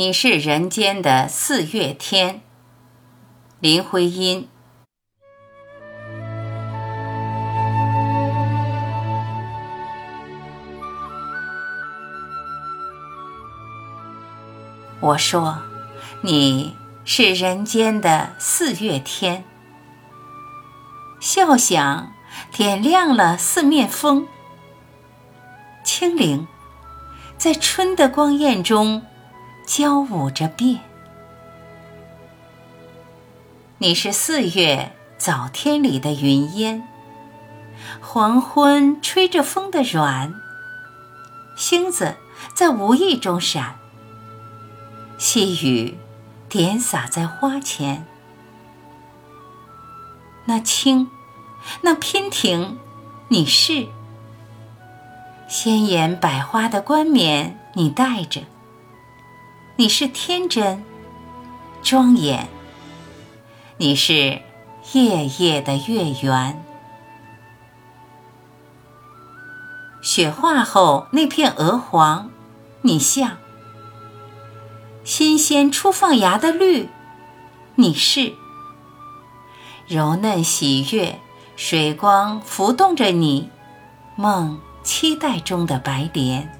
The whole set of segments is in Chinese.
你是人间的四月天，林徽因。我说，你是人间的四月天，笑响点亮了四面风，清灵在春的光艳中交舞着变。你是四月早天里的云烟，黄昏吹着风的软，星子在无意中闪。细雨点洒在花前，那青，那娉婷，你是；鲜艳百花的冠冕，你戴着。你是天真，庄严。你是夜夜的月圆。雪化后那片鹅黄，你像。新鲜初放芽的绿，你是柔嫩喜悦，水光浮动着你梦期待中的白莲。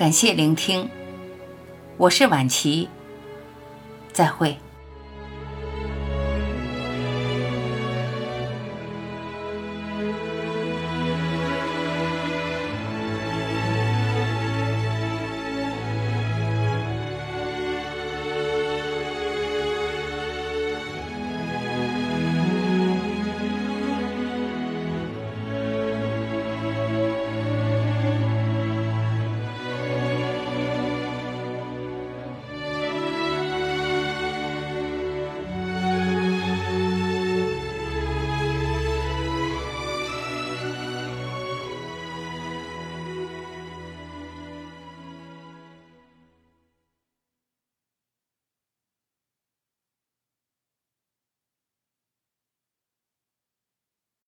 感谢聆听，我是晚琪，再会。